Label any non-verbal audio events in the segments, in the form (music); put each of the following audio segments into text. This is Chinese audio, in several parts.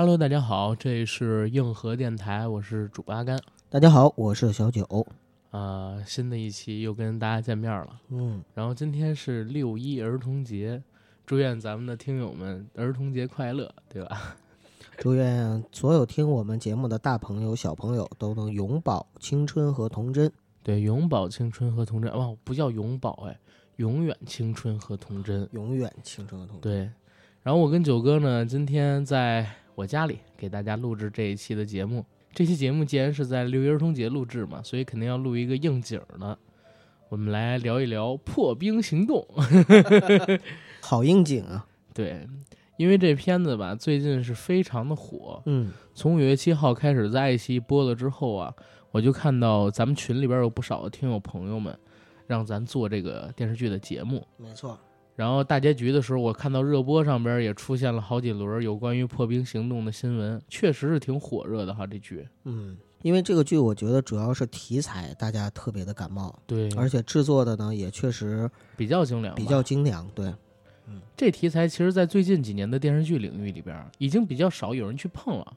Hello，大家好，这里是硬核电台，我是主播阿甘。大家好，我是小九。啊、新的一期又跟大家见面了。嗯，然后今天是六一儿童节，祝愿咱们的听友们儿童节快乐，对吧？(laughs) 祝愿所有听我们节目的大朋友、小朋友都能永葆青春和童真。对，永葆青春和童真。哇，不叫永葆，哎，永远青春和童真。永远青春和童真。对，然后我跟九哥呢，今天在我家里给大家录制这一期的节目。这期节目既然是在六一儿童节录制嘛，所以肯定要录一个应景儿的。我们来聊一聊破冰行动。(laughs) 好应景啊！对，因为这片子吧，最近是非常的火。嗯，从五月七号开始在爱奇艺播了之后啊，我就看到咱们群里边有不少的听友朋友们，让咱做这个电视剧的节目。没错。然后大结局的时候，我看到热播上边也出现了好几轮有关于破冰行动的新闻，确实是挺火热的哈。这剧，嗯，因为这个剧，我觉得主要是题材大家特别的感冒，对，而且制作的呢也确实比较精良，比较精良。对，这题材其实，在最近几年的电视剧领域里边，已经比较少有人去碰了。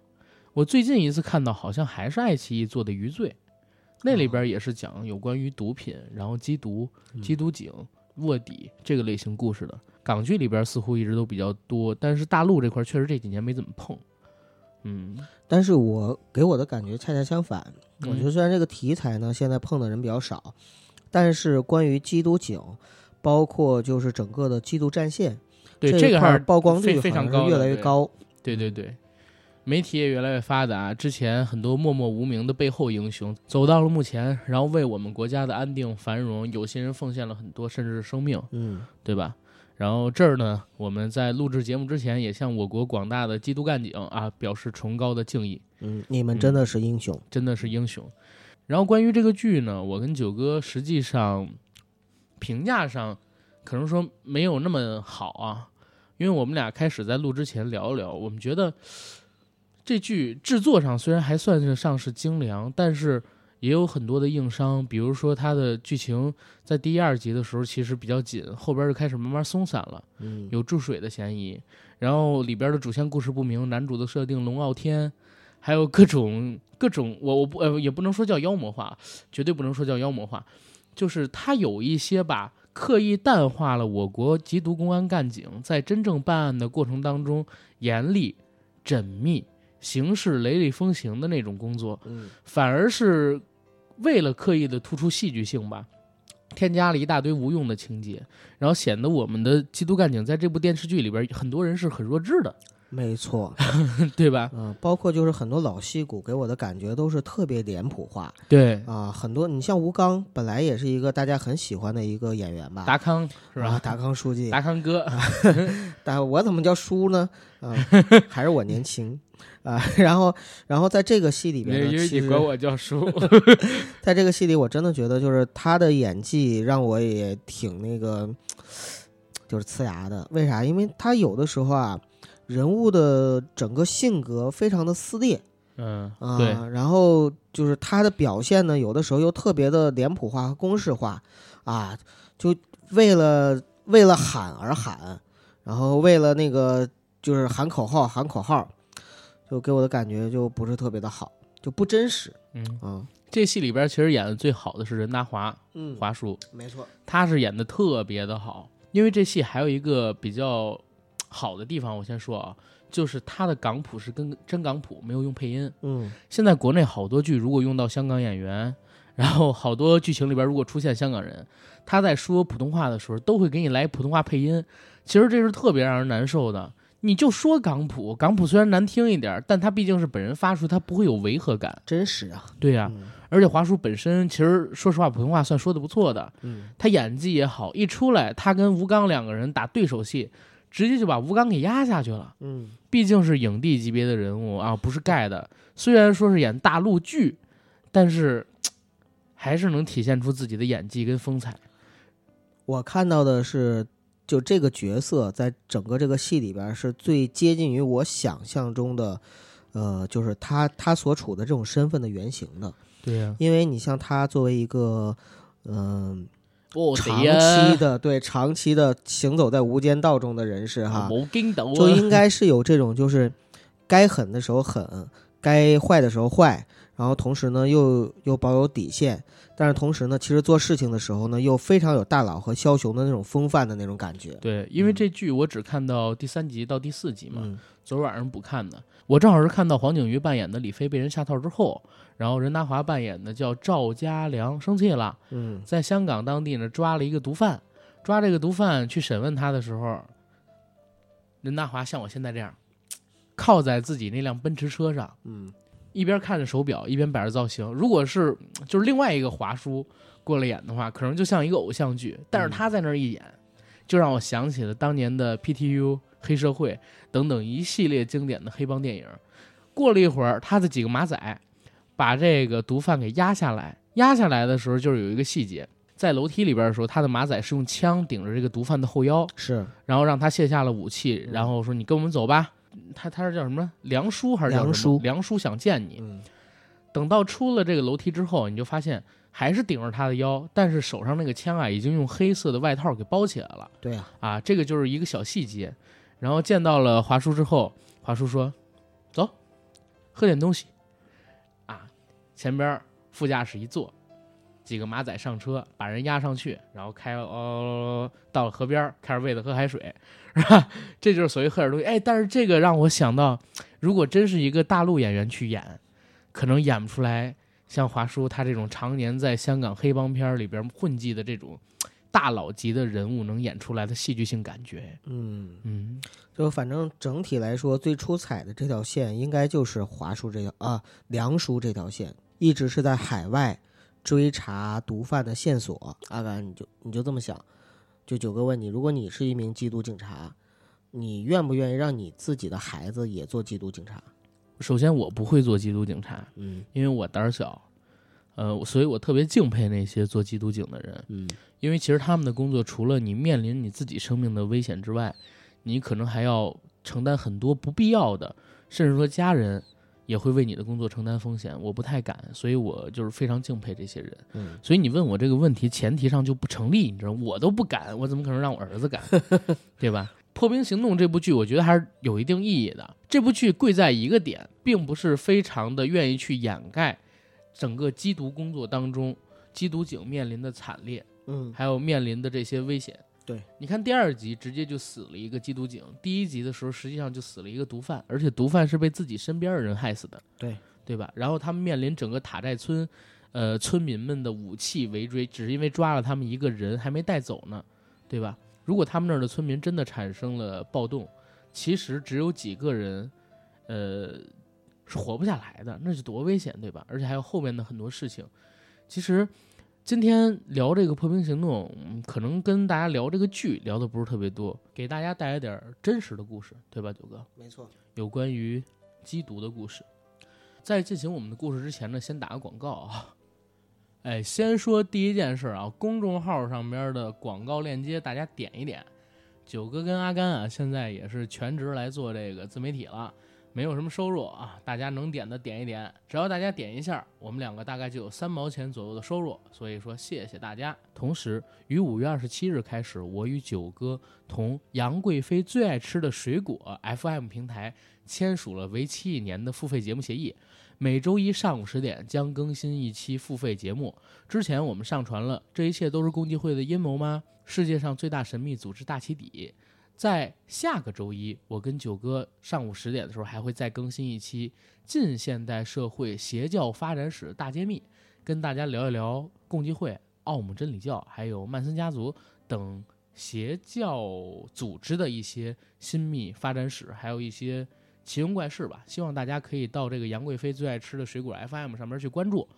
我最近一次看到，好像还是爱奇艺做的《余罪》，那里边也是讲有关于毒品，然后缉毒、缉毒警、卧底这个类型故事的。港剧里边似乎一直都比较多，但是大陆这块确实这几年没怎么碰。嗯，但是我给我的感觉恰恰相反。嗯我觉得虽然这个题材呢现在碰的人比较少，但是关于缉毒警，包括就是整个的缉毒战线，对这个还是曝光率非常高越来越对高。对对对，媒体也越来越发达。之前很多默默无名的背后英雄，走到了目前，然后为我们国家的安定繁荣，有些人奉献了很多，甚至是生命，嗯，对吧？然后这儿呢，我们在录制节目之前，也向我国广大的缉毒干警啊表示崇高的敬意，嗯，你们真的是英雄。真的是英雄。然后关于这个剧呢，我跟九哥实际上评价上可能说没有那么好啊，因为我们俩开始在录之前聊一聊，我们觉得这剧制作上虽然还算得上是精良，但是也有很多的硬伤，比如说它的剧情在第一二集的时候其实比较紧，后边就开始慢慢松散了，嗯，有注水的嫌疑。然后里边的主线故事不明，男主的设定龙傲天，还有各种各种，我我不呃也不能说叫妖魔化，绝对不能说叫妖魔化，就是它有一些吧刻意淡化了我国缉毒公安干警在真正办案的过程当中严厉、缜密、行事雷厉风行的那种工作，嗯反而是为了刻意的突出戏剧性吧，添加了一大堆无用的情节，然后显得我们的缉毒干警在这部电视剧里边，很多人是很弱智的，没错。对吧？(laughs) 嗯，包括就是很多老戏骨给我的感觉都是特别脸谱化对，啊，很多你像吴刚，本来也是一个大家很喜欢的一个演员吧，达康是吧？啊达康书记，达康哥，(laughs) 但我怎么叫叔呢？啊，(laughs) 还是我年轻啊。然后，然后在这个戏里面呢，因为你管我叫叔，(laughs) 在这个戏里，我真的觉得就是他的演技让我也挺那个，就是呲牙的。为啥？因为他有的时候啊，人物的整个性格非常的撕裂。嗯，啊，对，然后就是他的表现呢，有的时候又特别的脸谱化和公式化，啊，就为了为了喊而喊，然后为了那个就是喊口号喊口号，就给我的感觉就不是特别的好，就不真实嗯，啊。这戏里边其实演的最好的是任达华，嗯，华叔，没错，他是演的特别的好，因为这戏还有一个比较好的地方，我先说啊，就是他的港普是跟真港普，没有用配音。嗯现在国内好多剧如果用到香港演员，然后好多剧情里边如果出现香港人，他在说普通话的时候都会给你来普通话配音，其实这是特别让人难受的。你就说港普，港普虽然难听一点，但他毕竟是本人发出，他不会有违和感。真实啊。对呀、嗯而且华叔本身其实说实话，普通话算说的不错的，嗯他演技也好，一出来他跟吴刚两个人打对手戏，直接就把吴刚给压下去了。嗯，毕竟是影帝级别的人物啊，不是盖的。虽然说是演大陆剧，但是还是能体现出自己的演技跟风采。我看到的是，就这个角色在整个这个戏里边是最接近于我想象中的，呃，就是他他所处的这种身份的原型的。对呀、因为你像他作为一个，嗯、哦长期的对长期的行走在无间道中的人士哈！就应该是有这种就是该狠的时候狠，该坏的时候坏，然后同时呢又又保有底线，但是同时呢，其实做事情的时候呢又非常有大佬和枭雄的那种风范的那种感觉。对，因为嗯。这剧我只看到第三集到第四集嘛，嗯。昨儿晚上补看的。我正好是看到黄景瑜扮演的李飞被人下套之后，然后任达华扮演的叫赵家良生气了，嗯。在香港当地呢抓了一个毒贩，抓这个毒贩去审问他的时候，任达华像我现在这样，靠在自己那辆奔驰车上，嗯一边看着手表，一边摆着造型。如果是就是另外一个华叔过来演的话，可能就像一个偶像剧，但是他在那儿一演，就让我想起了当年的 PTU、黑社会等等一系列经典的黑帮电影。过了一会儿，他的几个马仔把这个毒贩给压下来，压下来的时候就是有一个细节，在楼梯里边的时候，他的马仔是用枪顶着这个毒贩的后腰，是然后让他卸下了武器，嗯然后说：“你跟我们走吧。”他他是叫什么？梁叔还是梁叔梁叔想见你。嗯等到出了这个楼梯之后，你就发现还是顶着他的腰，但是手上那个枪啊，已经用黑色的外套给包起来了对啊、啊，这个就是一个小细节。然后见到了华叔之后，华叔说：“走，喝点东西。”啊，前边副驾驶一坐，几个马仔上车，把人押上去，然后开哦到了河边，开始喂他喝海水，是吧？(laughs) 这就是所谓喝点东西。哎，但是这个让我想到，如果真是一个大陆演员去演，可能演不出来像华叔他这种常年在香港黑帮片里边混迹的这种大佬级的人物能演出来的戏剧性感觉。嗯，嗯，就反正整体来说，最出彩的这条线应该就是华叔这条啊，梁叔这条线，一直是在海外追查毒贩的线索。阿甘，你就你就这么想？就九哥问你，如果你是一名缉毒警察，你愿不愿意让你自己的孩子也做缉毒警察？首先我不会做缉毒警察，嗯因为我胆儿小，呃，所以我特别敬佩那些做缉毒警的人，嗯因为其实他们的工作除了你面临你自己生命的危险之外，你可能还要承担很多不必要的，甚至说家人也会为你的工作承担风险。我不太敢，所以我就是非常敬佩这些人。嗯所以你问我这个问题，前提上就不成立，你知道，我都不敢，我怎么可能让我儿子敢，(laughs) 对吧？《破冰行动》这部剧，我觉得还是有一定意义的。这部剧贵在一个点，并不是非常的愿意去掩盖整个缉毒工作当中缉毒警面临的惨烈，嗯还有面临的这些危险。对，你看第二集直接就死了一个缉毒警，第一集的时候实际上就死了一个毒贩，而且毒贩是被自己身边的人害死的。对，对吧？然后他们面临整个塔寨村，呃，村民们的武器围追，只是因为抓了他们一个人还没带走呢，对吧？如果他们那儿的村民真的产生了暴动，其实只有几个人，呃，是活不下来的，那是多危险，对吧？而且还有后面的很多事情。其实今天聊这个破冰行动，嗯可能跟大家聊这个剧聊的不是特别多，给大家带来点儿真实的故事，对吧，九哥？没错。有关于缉毒的故事。在进行我们的故事之前呢，先打个广告啊。(laughs) 哎，先说第一件事啊，公众号上边的广告链接大家点一点。九哥跟阿甘啊，现在也是全职来做这个自媒体了，没有什么收入啊，大家能点的点一点，只要大家点一下，我们两个大概就有三毛钱左右的收入，所以说谢谢大家。同时，于五月二十七日开始，我与九哥同杨贵妃最爱吃的水果 FM 平台签署了为期一年的付费节目协议，每周一上午十点将更新一期付费节目。之前我们上传了《这一切都是共济会的阴谋吗？世界上最大神秘组织大起底》。在下个周一，我跟九哥上午十点的时候还会再更新一期《近现代社会邪教发展史大揭秘》，跟大家聊一聊共济会、奥姆真理教还有曼森家族等邪教组织的一些新密发展史，还有一些奇闻怪事吧。希望大家可以到这个杨贵妃最爱吃的水果 FM 上面去关注。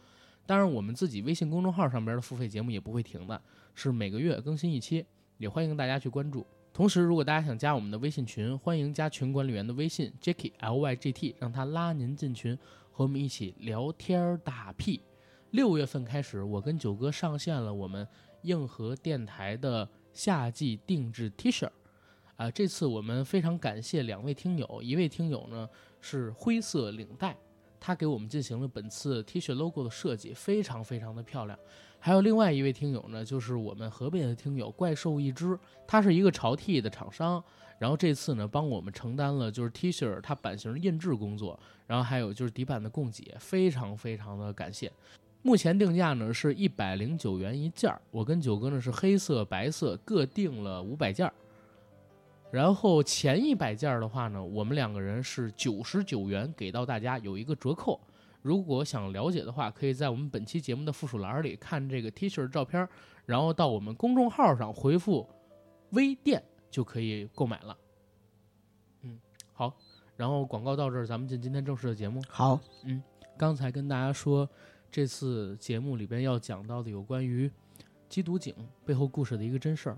当然，我们自己微信公众号上边的付费节目也不会停的，是每个月更新一期，也欢迎大家去关注。同时，如果大家想加我们的微信群，欢迎加群管理员的微信 Jacky L Y G T，让他拉您进群，和我们一起聊天儿打屁。六月份开始，我跟九哥上线了我们硬核电台的夏季定制 T 恤。啊、这次我们非常感谢两位听友，一位听友呢是灰色领带，他给我们进行了本次 T 恤 logo 的设计，非常非常的漂亮。还有另外一位听友呢，就是我们河北的听友怪兽一只，他是一个潮 T 的厂商，然后这次呢，帮我们承担了就是 T 恤它版型印制工作，然后还有就是底板的供给，非常非常的感谢。目前定价呢是一百零九元一件儿，我跟九哥呢是黑色、白色各定了五百件儿。然后前一百件儿的话呢，我们两个人是九十九元给到大家，有一个折扣。如果想了解的话，可以在我们本期节目的附属栏里看这个 T 恤照片，然后到我们公众号上回复“微店”就可以购买了。嗯，好，然后广告到这儿，咱们进今天正式的节目。好，嗯刚才跟大家说，这次节目里边要讲到的有关于缉毒警背后故事的一个真事儿。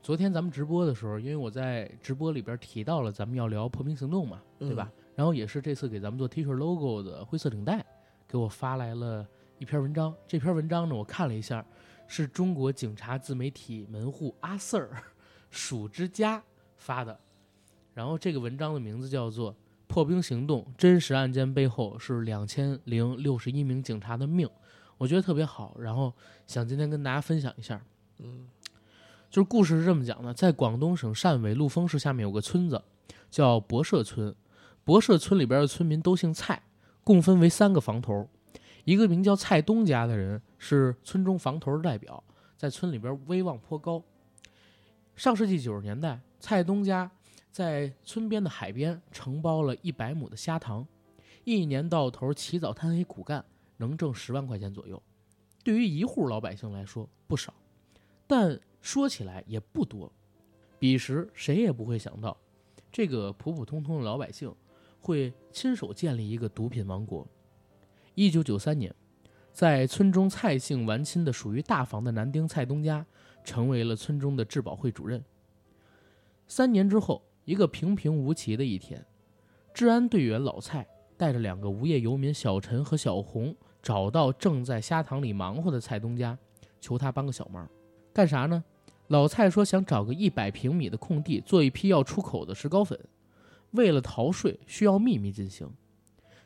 昨天咱们直播的时候，因为我在直播里边提到了咱们要聊破冰行动嘛，对吧？然后也是这次给咱们做 T 恤 logo 的灰色领带，给我发来了一篇文章。这篇文章呢，我看了一下，是中国警察自媒体门户阿 Sir 鼠之家发的。然后这个文章的名字叫做《破冰行动：真实案件背后是两千零六十一名警察的命》，我觉得特别好。然后想今天跟大家分享一下。嗯，就是故事是这么讲的：在广东省汕尾陆丰市下面有个村子，叫博社村。博社村里边的村民都姓蔡，共分为三个房头。一个名叫蔡东家的人是村中房头的代表，在村里边威望颇高。上世纪九十年代，蔡东家在村边的海边承包了一百亩的虾塘，一年到头起早贪黑苦干，能挣十万块钱左右。对于一户老百姓来说不少，但说起来也不多。彼时谁也不会想到，这个普普通通的老百姓会亲手建立一个毒品王国。一九九三年，在村中蔡姓完亲的属于大房的男丁蔡东家，成为了村中的治保会主任。三年之后，一个平平无奇的一天，治安队员老蔡带着两个无业游民小陈和小红，找到正在虾塘里忙活的蔡东家，求他帮个小忙。干啥呢？老蔡说想找个一百平米的空地做一批要出口的石膏粉，为了逃税需要秘密进行，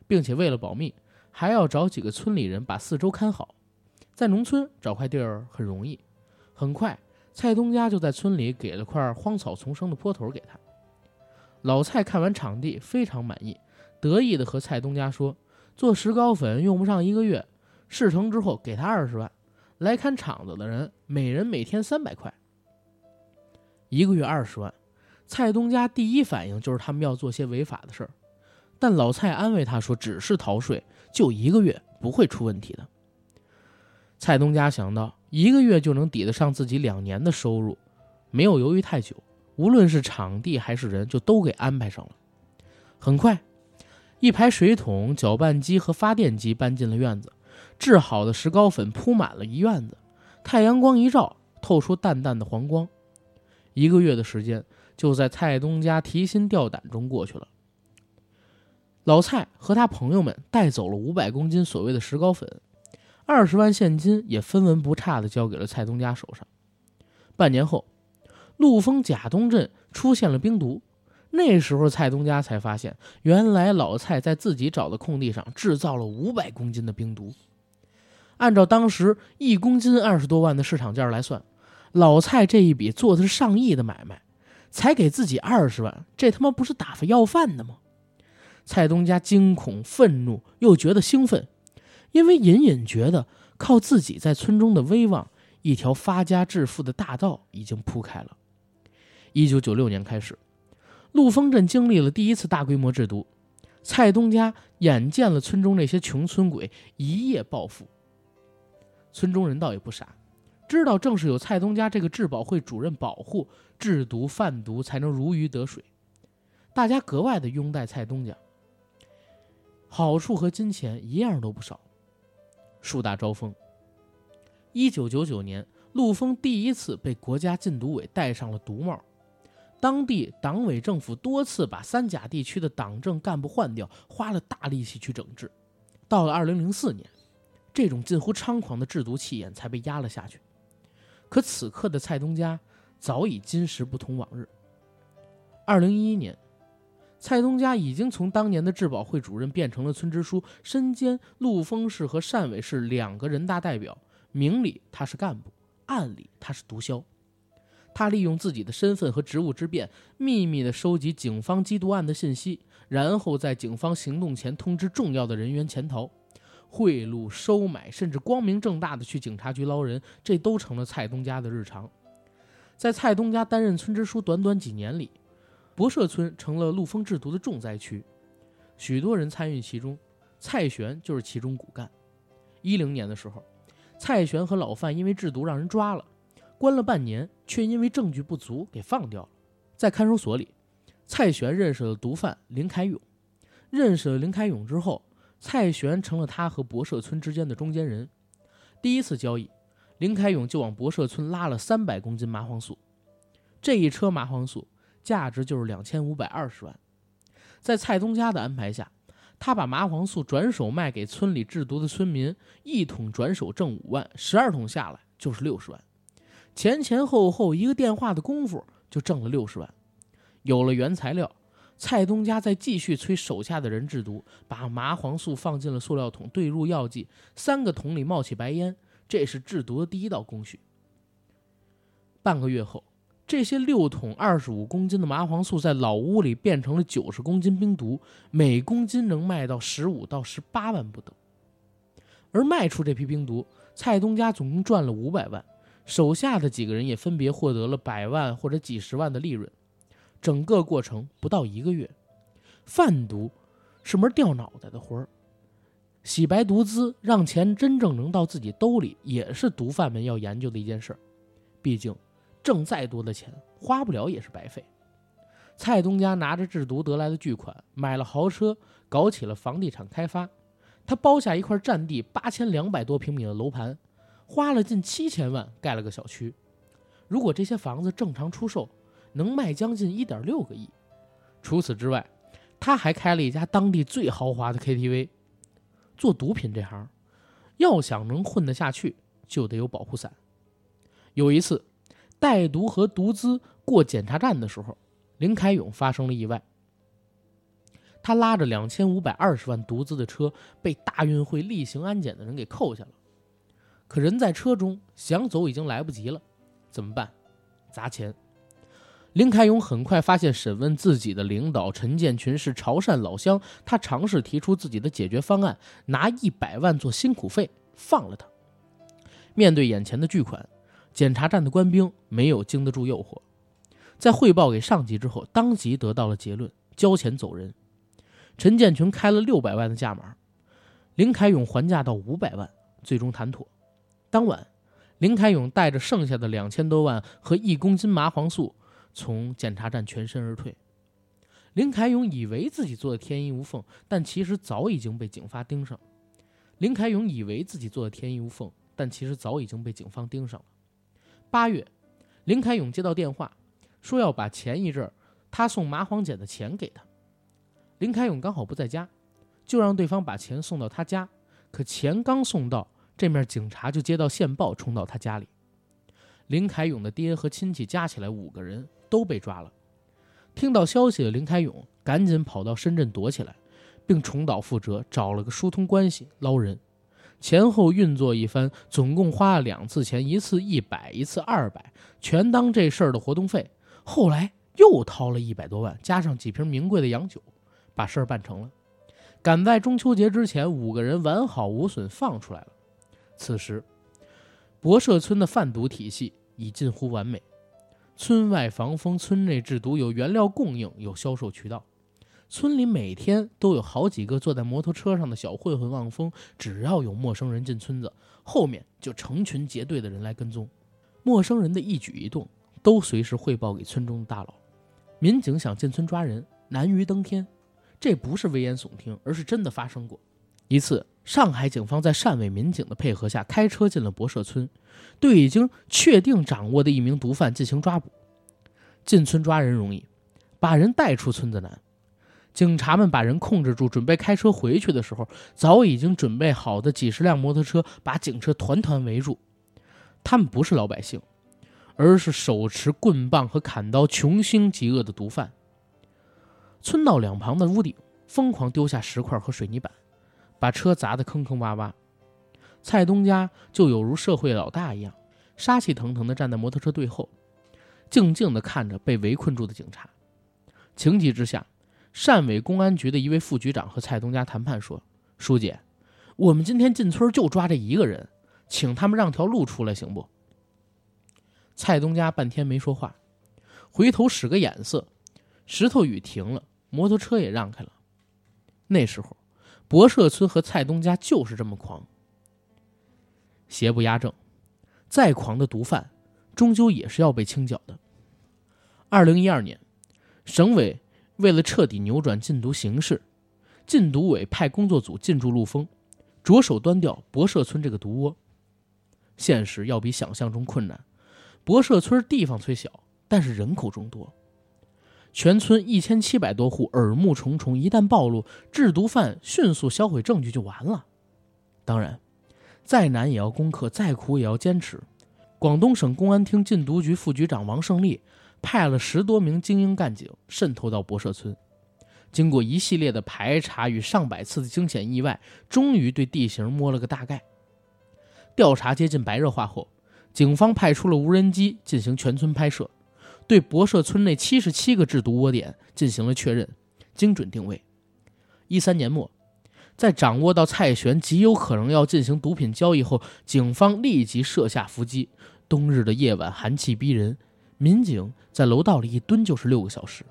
并且为了保密，还要找几个村里人把四周看好。在农村找块地儿很容易，很快蔡东家就在村里给了块荒草丛生的坡头给他。老蔡看完场地非常满意，得意地和蔡东家说：“做石膏粉用不上一个月，事成之后给他二十万，来看场子的人每人每天三百块。”一个月二十万，蔡东家第一反应就是他们要做些违法的事儿，但老蔡安慰他说：“只是逃税，就一个月，不会出问题的。”蔡东家想到一个月就能抵得上自己两年的收入，没有犹豫太久，无论是场地还是人，就都给安排上了。很快，一排水桶、搅拌机和发电机搬进了院子，制好的石膏粉铺满了一院子，太阳光一照，透出淡淡的黄光。一个月的时间就在蔡东家提心吊胆中过去了。老蔡和他朋友们带走了五百公斤所谓的石膏粉，二十万现金也分文不差的交给了蔡东家手上。半年后，陆丰贾东镇出现了冰毒，那时候蔡东家才发现，原来老蔡在自己找的空地上制造了五百公斤的冰毒。按照当时一公斤二十多万的市场价来算。老蔡这一笔做的是上亿的买卖，才给自己二十万，这他妈不是打发要饭的吗？蔡东家惊恐、愤怒，又觉得兴奋，因为隐隐觉得靠自己在村中的威望，一条发家致富的大道已经铺开了。一九九六年开始，陆丰镇经历了第一次大规模制毒，蔡东家眼见了村中那些穷村鬼一夜暴富，村中人倒也不傻。知道正是有蔡东家这个治保会主任保护，制毒贩毒才能如鱼得水，大家格外的拥戴蔡东家，好处和金钱一样都不少。树大招风。一九九九年，陆丰第一次被国家禁毒委戴上了毒帽，当地党委政府多次把三甲地区的党政干部换掉，花了大力气去整治。到了二零零四年，这种近乎猖狂的制毒气焰才被压了下去。可此刻的蔡东家早已今时不同往日。二零一一年，蔡东家已经从当年的治保会主任变成了村支书，身兼陆丰市和汕尾市两个人大代表。明里他是干部，暗里他是毒枭。他利用自己的身份和职务之便，秘密地收集警方缉毒案的信息，然后在警方行动前通知重要的人员潜逃。贿赂、收买，甚至光明正大的去警察局捞人，这都成了蔡东家的日常。在蔡东家担任村支书短短几年里，博社村成了陆丰制毒的重灾区，许多人参与其中，蔡玄就是其中骨干。一零年的时候，蔡玄和老范因为制毒让人抓了，关了半年，却因为证据不足给放掉了。在看守所里，蔡玄认识了毒贩林凯勇，认识了林凯勇之后。蔡玄成了他和博社村之间的中间人。第一次交易，林开勇就往博社村拉了三百公斤麻黄素，这一车麻黄素价值就是两千五百二十万。在蔡东家的安排下，他把麻黄素转手卖给村里制毒的村民，一桶转手挣五万，十二桶下来就是六十万。前前后后一个电话的功夫就挣了六十万，有了原材料。蔡东家在继续催手下的人制毒，把麻黄素放进了塑料桶，兑入药剂，三个桶里冒起白烟，这是制毒的第一道工序。半个月后，这些六桶二十五公斤的麻黄素在老屋里变成了九十公斤冰毒，每公斤能卖到十五到十八万不等。而卖出这批冰毒，蔡东家总共赚了五百万，手下的几个人也分别获得了百万或者几十万的利润。整个过程不到一个月，贩毒是门掉脑袋的活儿，洗白毒资让钱真正能到自己兜里，也是毒贩们要研究的一件事儿。毕竟挣再多的钱，花不了也是白费。蔡东家拿着制毒得来的巨款，买了豪车，搞起了房地产开发。他包下一块占地八千两百多平米的楼盘，花了近七千万盖了个小区。如果这些房子正常出售，能卖将近一点六个亿。除此之外，他还开了一家当地最豪华的 KTV。做毒品这行，要想能混得下去，就得有保护伞。有一次，带毒和毒资过检查站的时候，林凯勇发生了意外。他拉着两千五百二十万毒资的车被大运会例行安检的人给扣下了。可人在车中，想走已经来不及了。怎么办？砸钱。林凯勇很快发现，审问自己的领导陈建群是潮汕老乡。他尝试提出自己的解决方案，拿一百万做辛苦费，放了他。面对眼前的巨款，检查站的官兵没有经得住诱惑，在汇报给上级之后，当即得到了结论：交钱走人。陈建群开了六百万的价码，林凯勇还价到五百万，最终谈妥。当晚，林凯勇带着剩下的两千多万和一公斤麻黄素。从检查站全身而退，林凯勇以为自己做的天衣无缝，但其实早已经被警方盯上。林凯勇以为自己做的天衣无缝，但其实早已经被警方盯上了。八月，林凯勇接到电话，说要把前一阵他送麻黄碱的钱给他。林凯勇刚好不在家，就让对方把钱送到他家。可钱刚送到，这面警察就接到线报，冲到他家里。林凯勇的爹和亲戚加起来五个人。都被抓了。听到消息的林开勇赶紧跑到深圳躲起来，并重蹈覆辙，找了个疏通关系捞人。前后运作一番，总共花了两次钱，一次一百，一次二百，全当这事儿的活动费。后来又掏了一百多万，加上几瓶名贵的洋酒，把事儿办成了。赶在中秋节之前，五个人完好无损放出来了。此时，博社村的贩毒体系已近乎完美。村外防风，村内制毒，有原料供应，有销售渠道。村里每天都有好几个坐在摩托车上的小混混望风，只要有陌生人进村子，后面就成群结队的人来跟踪。陌生人的一举一动都随时汇报给村中的大佬。民警想进村抓人，难于登天。这不是危言耸听，而是真的发生过。一次，上海警方在汕尾民警的配合下，开车进了博社村。对已经确定掌握的一名毒贩进行抓捕。进村抓人容易，把人带出村子难。警察们把人控制住，准备开车回去的时候，早已经准备好的几十辆摩托车把警车团团围住。他们不是老百姓，而是手持棍棒和砍刀、穷凶极恶的毒贩。村道两旁的屋顶疯狂丢下石块和水泥板，把车砸得坑坑洼洼。蔡东家就有如社会老大一样，杀气腾腾地站在摩托车队后。静静地看着被围困住的警察。情急之下，汕尾公安局的一位副局长和蔡东家谈判说：“书记，我们今天进村就抓这一个人，请他们让条路出来行不？”蔡东家半天没说话，回头使个眼色，石头雨停了，摩托车也让开了。那时候，博社村和蔡东家就是这么狂。邪不压正，再狂的毒贩，终究也是要被清剿的。二零一二年，省委为了彻底扭转禁毒形势，禁毒委派工作组进驻陆丰，着手端掉博社村这个毒窝。现实要比想象中困难。博社村地方虽小，但是人口众多，全村一千七百多户，耳目重重。一旦暴露，制毒犯迅速销毁证据就完了。当然，再难也要攻克，再苦也要坚持。广东省公安厅禁毒局副局长王胜利派了十多名精英干警渗透到博社村，经过一系列的排查与上百次的惊险意外，终于对地形摸了个大概。调查接近白热化后。警方派出了无人机进行全村拍摄，对博社村内七十七个制毒窝点进行了确认，精准定位。一三年末，在掌握到蔡旋极有可能要进行毒品交易后，警方立即设下伏击。冬日的夜晚寒气逼人，民警在楼道里一蹲就是六个小时，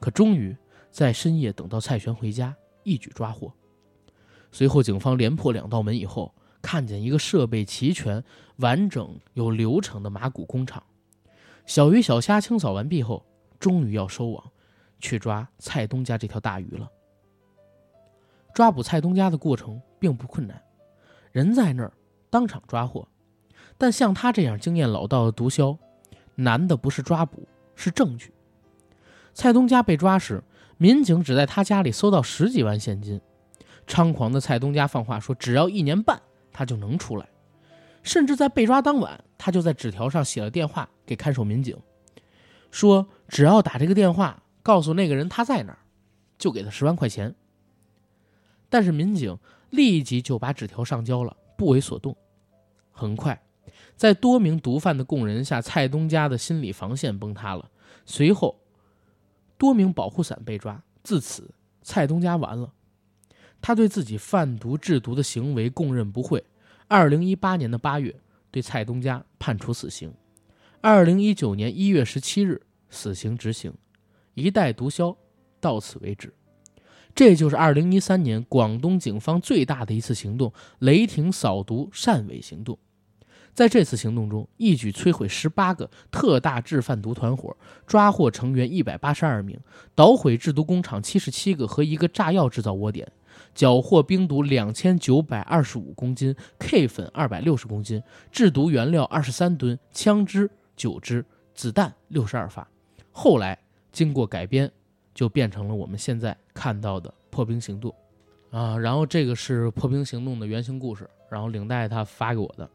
可终于在深夜等到蔡旋回家，一举抓获。随后，警方连破两道门以后。看见一个设备齐全、完整有流程的麻古工厂，小鱼小虾清扫完毕后，终于要收网，去抓蔡东家这条大鱼了。抓捕蔡东家的过程并不困难，人在那儿，当场抓获。但像他这样经验老道的毒枭，难的不是抓捕，是证据。蔡东家被抓时，民警只在他家里搜到十几万现金。猖狂的蔡东家放话说，只要一年半。他就能出来，甚至在被抓当晚，他就在纸条上写了电话给看守民警，说只要打这个电话告诉那个人他在哪儿，就给他十万块钱。但是民警立即就把纸条上交了，不为所动。很快，在多名毒贩的供认下，蔡东家的心理防线崩塌了。随后，多名保护伞被抓，自此蔡东家完了。他对自己贩毒制毒的行为供认不讳。二零一八年的八月，对蔡东家判处死刑。二零一九年一月十七日，死刑执行。一代毒枭到此为止。这就是二零一三年广东警方最大的一次行动——雷霆扫毒汕尾行动。在这次行动中，一举摧毁十八个特大制贩毒团伙，抓获成员一百八十二名，捣毁制毒工厂七十七个和一个炸药制造窝点。缴获冰毒两千九百二十五公斤，K 粉二百六十公斤，制毒原料二十三吨，枪支九支，子弹六十二发。后来经过改编，就变成了我们现在看到的破冰行动。啊，然后这个是破冰行动的原型故事，然后领带他发给我的，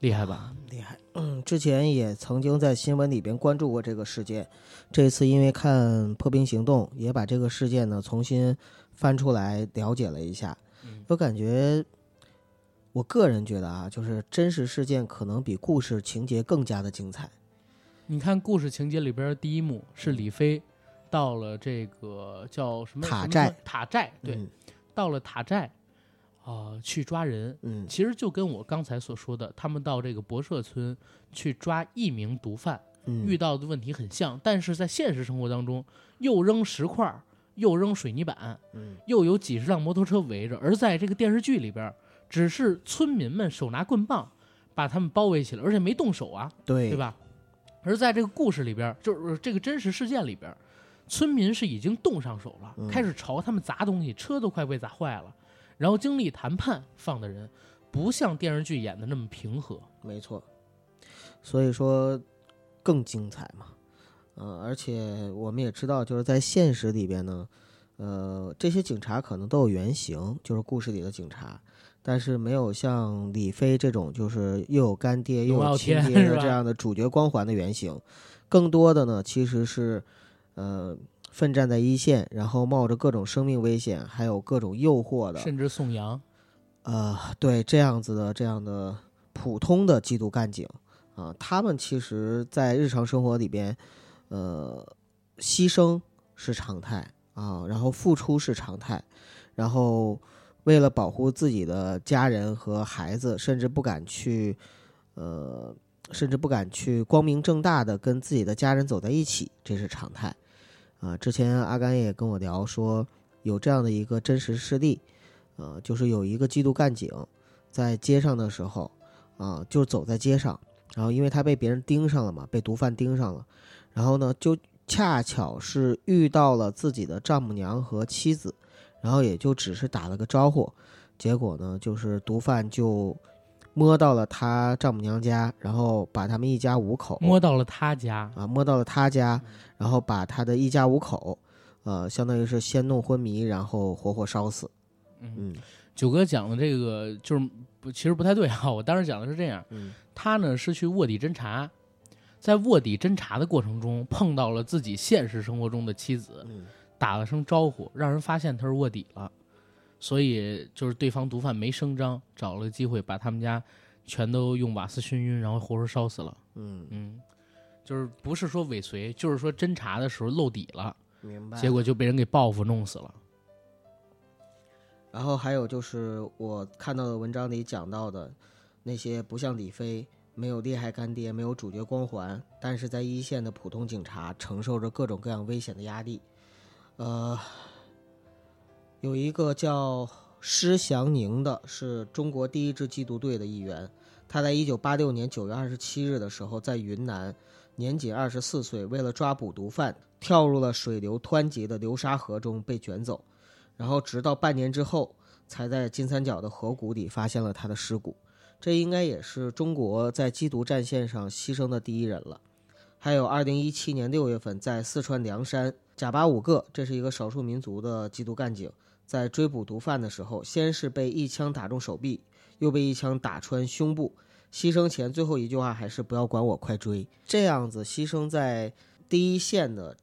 厉害吧？厉害。嗯，之前也曾经在新闻里边关注过这个事件，这次因为看破冰行动，也把这个事件呢重新。翻出来了解了一下，我感觉，我个人觉得啊，就是真实事件可能比故事情节更加的精彩。你看故事情节里边第一幕是李飞到了这个叫什么塔寨，塔寨对，到了塔寨啊去抓人，嗯，其实就跟我刚才所说的，他们到这个博社村去抓一名毒贩遇到的问题很像，但是在现实生活当中又扔石块。又扔水泥板，嗯，又有几十辆摩托车围着，而在这个电视剧里边，只是村民们手拿棍棒把他们包围起来，而且没动手啊，对对吧？而在这个故事里边，就是这个真实事件里边，村民是已经动上手了，开始朝他们砸东西，车都快被砸坏了。然后经历谈判放的人，不像电视剧演的那么平和，没错。所以说更精彩嘛。呃，而且我们也知道，就是在现实里边呢，呃，这些警察可能都有原型，就是故事里的警察，但是没有像李飞这种，就是又有干爹又有亲爹 (laughs) 的这样的主角光环的原型。更多的呢，其实是呃，奋战在一线，然后冒着各种生命危险，还有各种诱惑的，甚至送羊。呃，对这样子的这样的普通的缉毒干警。啊，他们其实，在日常生活里边，呃，牺牲是常态啊，然后付出是常态，然后为了保护自己的家人和孩子，甚至不敢去，呃，甚至不敢去光明正大的跟自己的家人走在一起，这是常态啊。之前阿甘也跟我聊说，有这样的一个真实事例，呃，就是有一个缉毒干警在街上的时候，啊，就走在街上。然后，因为他被别人盯上了嘛，被毒贩盯上了，然后呢，就恰巧是遇到了自己的丈母娘和妻子，然后也就只是打了个招呼，结果呢，就是毒贩就摸到了他丈母娘家，然后把他们一家五口摸到了他家啊，摸到了他家，然后把他的一家五口，呃，相当于是先弄昏迷，然后活活烧死。嗯，九哥讲的这个就是不，其实不太对啊，我当时讲的是这样。嗯。他呢是去卧底侦查，在卧底侦查的过程中碰到了自己现实生活中的妻子，打了声招呼，让人发现他是卧底了，所以就是对方毒贩没声张，找了个机会把他们家全都用瓦斯熏晕，然后活活烧死了。嗯嗯，就是不是说尾随，就是说侦查的时候露底了，明白？结果就被人给报复弄死了。然后还有就是我看到的文章里讲到的。那些不像李飞，没有厉害干爹，没有主角光环，但是在一线的普通警察，承受着各种各样危险的压力。呃，有一个叫施祥宁的，是中国第一支缉毒队的一员。他在一九八六年九月二十七日的时候，在云南，年仅二十四岁，为了抓捕毒贩，跳入了水流湍急的流沙河中被卷走，然后直到半年之后，才在金三角的河谷里发现了他的尸骨。这应该也是中国在缉毒战线上牺牲的第一人了。还有2017年6月份，在四川凉山，贾巴五个，这是一个少数民族的缉毒干警，在追捕毒贩的时候，先是被一枪打中手臂，又被一枪打穿胸部。牺牲前最后一句话还是“不要管我，快追”。这样子牺牲在第一线的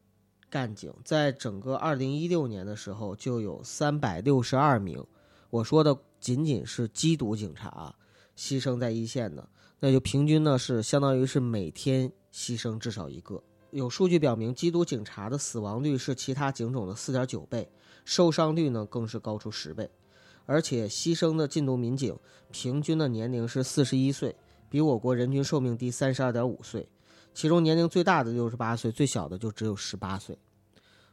干警，在整个2016年的时候就有362名。我说的仅仅是缉毒警察啊。牺牲在一线的，那就平均呢是相当于是每天牺牲至少一个。有数据表明，缉毒警察的死亡率是其他警种的四点九倍，受伤率呢更是高出十倍。而且牺牲的禁毒民警平均的年龄是四十一岁，比我国人均寿命低三十二点五岁。其中年龄最大的六十八岁，最小的就只有十八岁。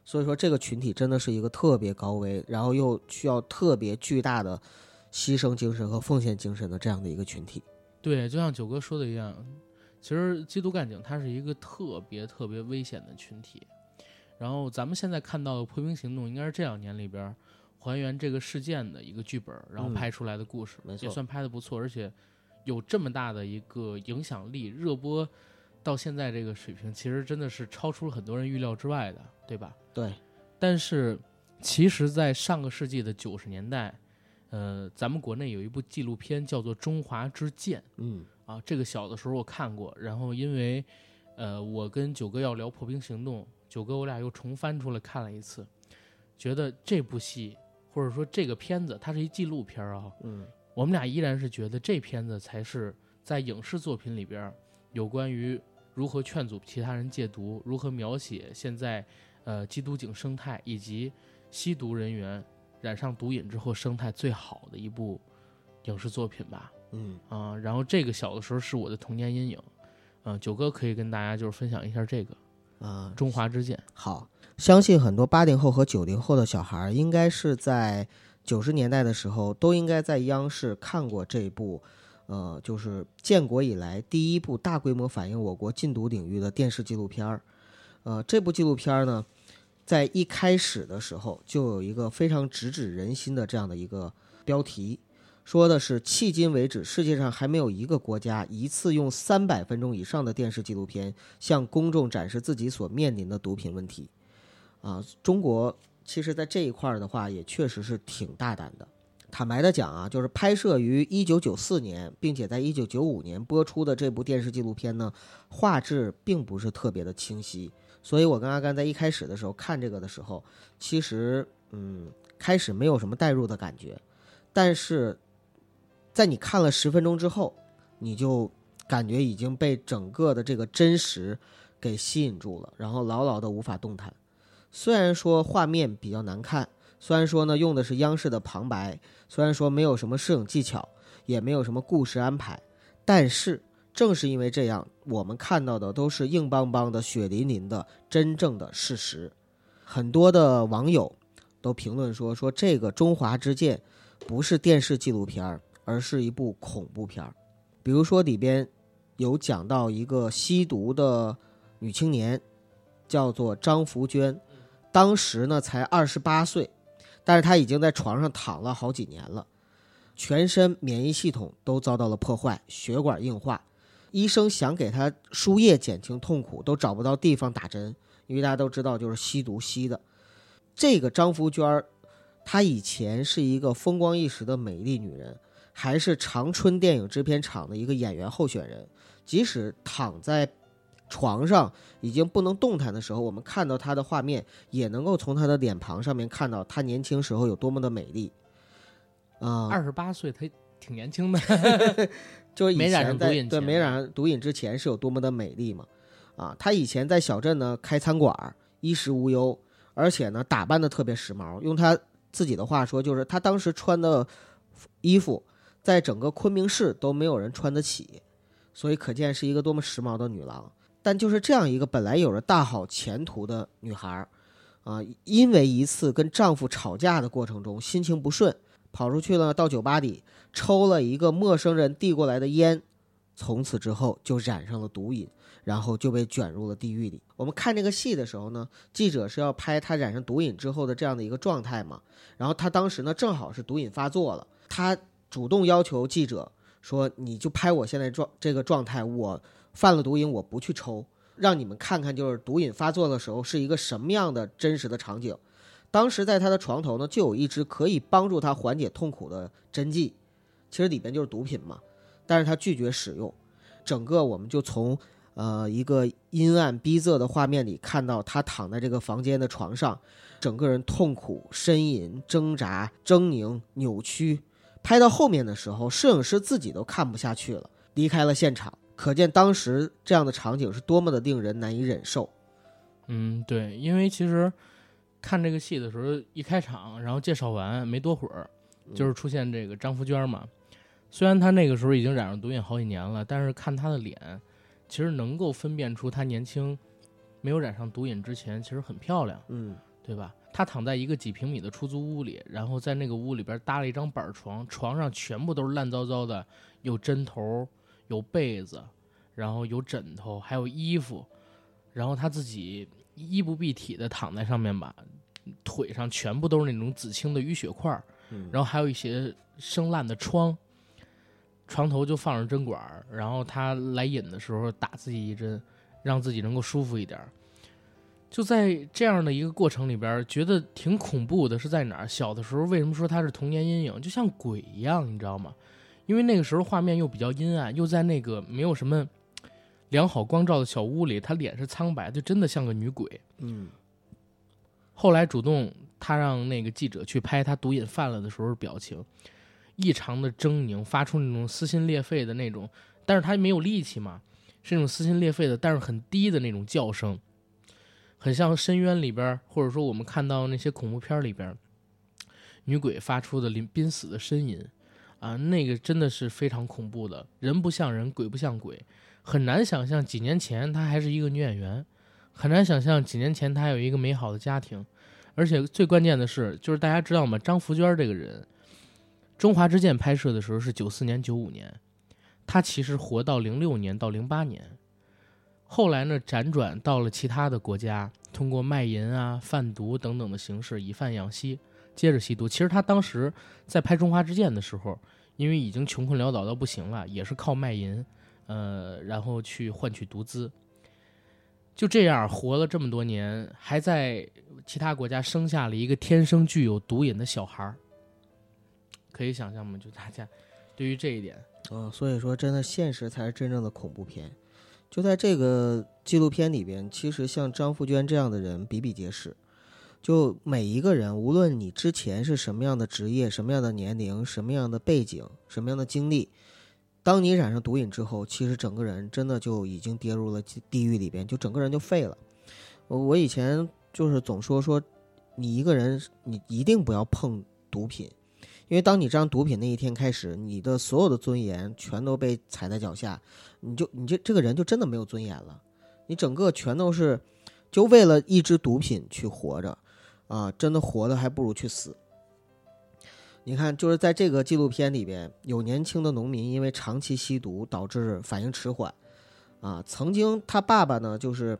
所以说，这个群体真的是一个特别高危，然后又需要特别巨大的。牺牲精神和奉献精神的这样的一个群体，对，就像九哥说的一样，其实缉毒干警他是一个特别特别危险的群体。然后咱们现在看到的破冰行动，应该是这两年里边还原这个事件的一个剧本，然后拍出来的故事，也算拍的不错，而且有这么大的一个影响力，热播到现在这个水平，其实真的是超出了很多人预料之外的，对吧？对。但是，其实，在上个世纪的九十年代。呃，咱们国内有一部纪录片叫做《中华之剑》，嗯，啊，这个小的时候我看过，然后因为，呃，我跟九哥要聊破冰行动，九哥我俩又重翻出来看了一次，觉得这部戏或者说这个片子，它是一纪录片啊，嗯，我们俩依然是觉得这片子才是在影视作品里边有关于如何劝阻其他人戒毒，如何描写现在呃缉毒警生态以及吸毒人员。染上毒瘾之后，生态最好的一部影视作品吧。嗯啊，然后这个小的时候是我的童年阴影。嗯，九哥可以跟大家就是分享一下这个啊，《中华之剑》。好，相信很多八零后和九零后的小孩应该是在九十年代的时候都应该在央视看过这部，呃，就是建国以来第一部大规模反映我国禁毒领域的电视纪录片儿。呃，这部纪录片呢。在一开始的时候，就有一个非常直指人心的这样的一个标题，说的是迄今为止，世界上还没有一个国家一次用三百分钟以上的电视纪录片向公众展示自己所面临的毒品问题。啊，中国其实在这一块儿的话，也确实是挺大胆的。坦白的讲啊，就是拍摄于一九九四年，并且在一九九五年播出的这部电视纪录片呢，画质并不是特别的清晰。所以我跟阿甘在一开始的时候看这个的时候，其实嗯，开始没有什么代入的感觉，但是在你看了十分钟之后，你就感觉已经被整个的这个真实给吸引住了，然后牢牢的无法动弹。虽然说画面比较难看，虽然说呢用的是央视的旁白，虽然说没有什么摄影技巧，也没有什么故事安排，但是正是因为这样，我们看到的都是硬邦邦的、血淋淋的真正的事实。很多的网友都评论说，说这个《中华之剑》不是电视纪录片儿，而是一部恐怖片儿。比如说里边有讲到一个吸毒的女青年，叫做张福娟，当时呢才二十八岁，但是她已经在床上躺了好几年了，全身免疫系统都遭到了破坏，血管硬化，医生想给她输液减轻痛苦，都找不到地方打针，因为大家都知道就是吸毒吸的。这个张福娟，她以前是一个风光一时的美丽女人。还是长春电影制片厂的一个演员候选人，即使躺在床上已经不能动弹的时候，我们看到他的画面，也能够从他的脸庞上面看到他年轻时候有多么的美丽。啊、二十八岁，他挺年轻的。(laughs) (laughs) 就是以没染上毒瘾对没染上毒瘾之前是有多么的美丽嘛？啊，他以前在小镇呢开餐馆，衣食无忧，而且呢打扮的特别时髦。用他自己的话说，就是他当时穿的衣服，在整个昆明市都没有人穿得起，所以可见是一个多么时髦的女郎。但就是这样一个本来有着大好前途的女孩儿，啊，因为一次跟丈夫吵架的过程中心情不顺，跑出去了到酒吧里抽了一个陌生人递过来的烟，从此之后就染上了毒瘾，然后就被卷入了地狱里。我们看这个戏的时候呢，记者是要拍她染上毒瘾之后的这样的一个状态嘛，然后她当时呢正好是毒瘾发作了，她主动要求记者说：“你就拍我现在状这个状态，我犯了毒瘾，我不去抽，让你们看看就是毒瘾发作的时候是一个什么样的真实的场景。”当时在他的床头呢，就有一支可以帮助他缓解痛苦的针剂，其实里边就是毒品嘛，但是他拒绝使用。整个我们就从呃一个阴暗逼仄的画面里看到他躺在这个房间的床上，整个人痛苦、呻吟、挣扎、狰狞、扭曲。拍到后面的时候，摄影师自己都看不下去了，离开了现场。可见当时这样的场景是多么的令人难以忍受。嗯，对，因为其实看这个戏的时候，一开场，然后介绍完没多会儿，就是出现这个张福娟嘛。虽然她那个时候已经染上毒瘾好几年了，但是看她的脸，其实能够分辨出她年轻，没有染上毒瘾之前，其实很漂亮，嗯对吧？她躺在一个几平米的出租屋里，然后在那个屋里边搭了一张板床，床上全部都是烂糟糟的，有针头，有被子，然后有枕头，还有衣服，然后他自己衣不蔽体的躺在上面吧，腿上全部都是那种紫青的淤血块然后还有一些生烂的疮。床头就放着针管，然后他来瘾的时候打自己一针，让自己能够舒服一点儿。就在这样的一个过程里边，觉得挺恐怖的，是在哪儿？小的时候为什么说它是童年阴影？就像鬼一样，你知道吗？因为那个时候画面又比较阴暗，又在那个没有什么良好光照的小屋里，她脸是苍白，就真的像个女鬼。嗯后来主动，他让那个记者去拍他毒瘾犯了的时候表情，异常的狰狞，发出那种撕心裂肺的那种，但是他没有力气嘛，是那种撕心裂肺的，但是很低的那种叫声，很像深渊里边，或者说我们看到那些恐怖片里边，女鬼发出的临濒死的呻吟，啊，那个真的是非常恐怖的，人不像人，鬼不像鬼，很难想象几年前她还是一个女演员。很难想象几年前她有一个美好的家庭，而且最关键的是，就是大家知道吗？张福娟这个人，《中华之剑》拍摄的时候是九四年、九五年，她其实活到零六年到零八年，后来呢辗转到了其他的国家，通过卖淫啊、贩毒等等的形式以贩养吸，接着吸毒。其实他当时在拍《中华之剑》的时候，因为已经穷困潦倒到不行了，也是靠卖淫，呃，然后去换取毒资。就这样活了这么多年，还在其他国家生下了一个天生具有毒瘾的小孩儿，可以想象吗？就大家对于这一点，嗯，所以说真的现实才是真正的恐怖片。就在这个纪录片里边，其实像张富娟这样的人比比皆是。就每一个人，无论你之前是什么样的职业、什么样的年龄、什么样的背景、什么样的经历，当你染上毒瘾之后，其实整个人真的就已经跌入了地狱里边，就整个人就废了。我我以前就是总说说，你一个人你一定不要碰毒品，因为当你沾上毒品那一天开始，你的所有的尊严全都被踩在脚下，你就你这这个人就真的没有尊严了，你整个全都是就为了一支毒品去活着，啊，真的活的还不如去死。你看，就是在这个纪录片里边，有年轻的农民因为长期吸毒导致反应迟缓，啊，曾经他爸爸呢就是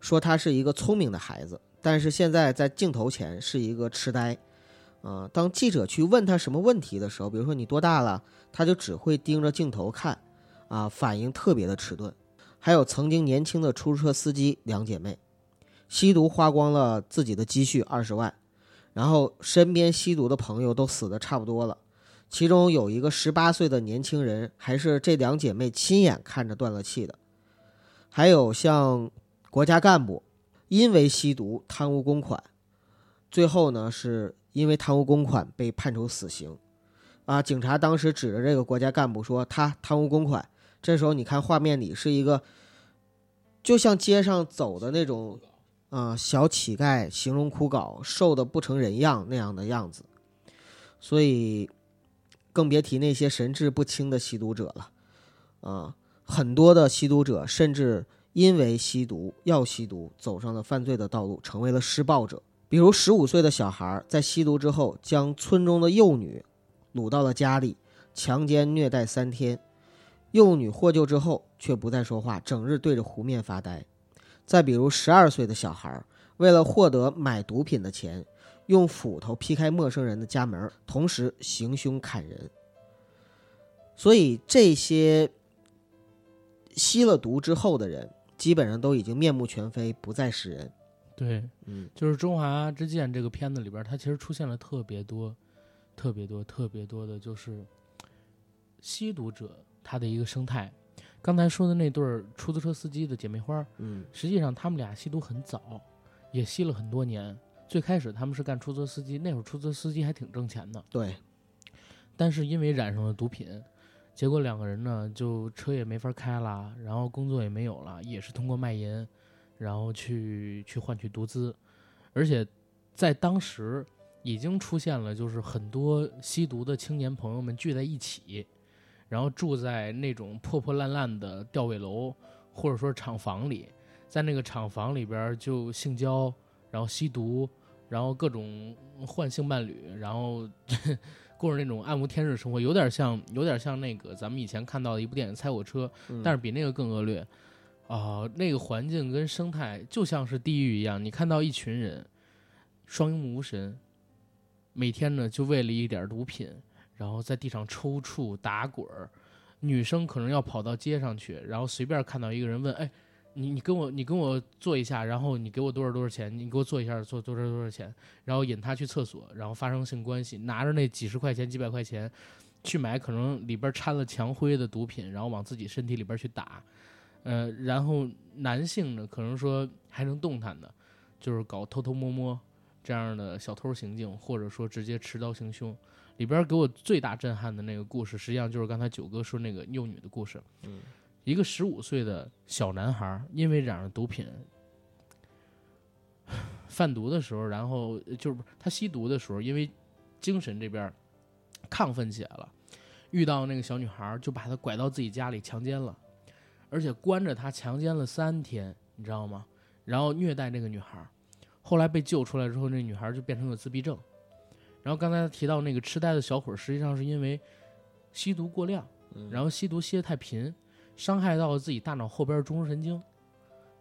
说他是一个聪明的孩子，但是现在在镜头前是一个痴呆，啊，当记者去问他什么问题的时候，比如说你多大了，他就只会盯着镜头看，啊，反应特别的迟钝。还有曾经年轻的出租车司机两姐妹，吸毒花光了自己的积蓄二十万。然后身边吸毒的朋友都死的差不多了，其中有一个十八岁的年轻人，还是这两姐妹亲眼看着断了气的。还有像国家干部，因为吸毒贪污公款，最后呢是因为贪污公款被判处死刑。啊，警察当时指着这个国家干部说他贪污公款。这时候你看画面里是一个，就像街上走的那种。啊，小乞丐，形容枯槁，瘦的不成人样那样的样子，所以更别提那些神志不清的吸毒者了。啊，很多的吸毒者甚至因为吸毒要吸毒，走上了犯罪的道路，成为了施暴者。比如十五岁的小孩在吸毒之后，将村中的幼女掳到了家里，强奸虐待三天，幼女获救之后却不再说话，整日对着湖面发呆。再比如，十二岁的小孩为了获得买毒品的钱，用斧头劈开陌生人的家门，同时行凶砍人。所以，这些吸了毒之后的人，基本上都已经面目全非，不再是人。对，嗯，就是《中华之剑》这个片子里边，它其实出现了特别多、特别多、特别多的，就是吸毒者他的一个生态。刚才说的那对出租车司机的姐妹花，嗯，实际上他们俩吸毒很早，也吸了很多年。最开始他们是干出租车司机，那会儿出租车司机还挺挣钱的。对，但是因为染上了毒品，结果两个人呢就车也没法开了，然后工作也没有了，也是通过卖淫，然后去去换取毒资，而且在当时已经出现了，就是很多吸毒的青年朋友们聚在一起。然后住在那种破破烂烂的吊尾楼，或者说厂房里，在那个厂房里边就性交，然后吸毒，然后各种换性伴侣，然后 (laughs) 过着那种暗无天日生活，有点像，有点像那个咱们以前看到的一部电影《猜火车》，但是比那个更恶劣。啊，那个环境跟生态就像是地狱一样，你看到一群人双目无神，每天呢就为了一点毒品。然后在地上抽搐打滚儿，女生可能要跑到街上去，然后随便看到一个人问：“哎，你你跟我你跟我做一下，然后你给我多少多少钱？你给我做一下，做多少多少钱？”然后引他去厕所，然后发生性关系，拿着那几十块钱几百块钱去买可能里边掺了墙灰的毒品，然后往自己身体里边去打。呃，然后男性呢，可能说还能动弹的，就是搞偷偷摸摸这样的小偷行径，或者说直接持刀行凶。里边给我最大震撼的那个故事，实际上就是刚才九哥说那个幼女的故事。嗯，一个十五岁的小男孩，因为染上毒品，贩毒的时候，然后就是他吸毒的时候，因为精神这边亢奋起来了，遇到那个小女孩，就把她拐到自己家里强奸了，而且关着她强奸了三天，你知道吗？然后虐待那个女孩，后来被救出来之后，那女孩就变成了自闭症。然后刚才提到那个痴呆的小伙，实际上是因为吸毒过量，然后吸毒吸的太频，伤害到了自己大脑后边中枢神经，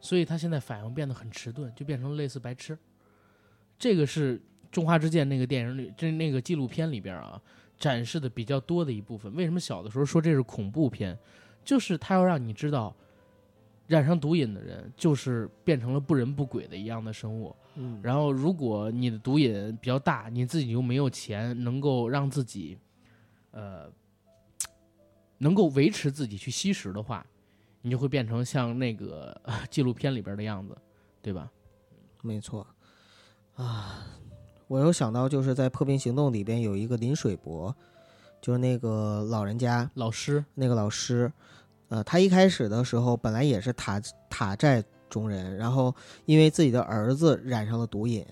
所以他现在反应变得很迟钝，就变成了类似白痴。这个是《中华之剑》那个电影里，这那个纪录片里边啊展示的比较多的一部分。为什么小的时候说这是恐怖片？就是他要让你知道。染上毒瘾的人，就是变成了不人不鬼的一样的生物。嗯，然后如果你的毒瘾比较大，你自己又没有钱，能够让自己，呃，(tsk) 能够维持自己去吸食的话，你就会变成像那个纪录片里边的样子，对吧？没错。啊，我又想到，就是在《破冰行动》里边有一个林水伯。就是那个老人家，老师，那个老师，呃，他一开始的时候本来也是塔塔寨中人，然后因为自己的儿子染上了毒瘾，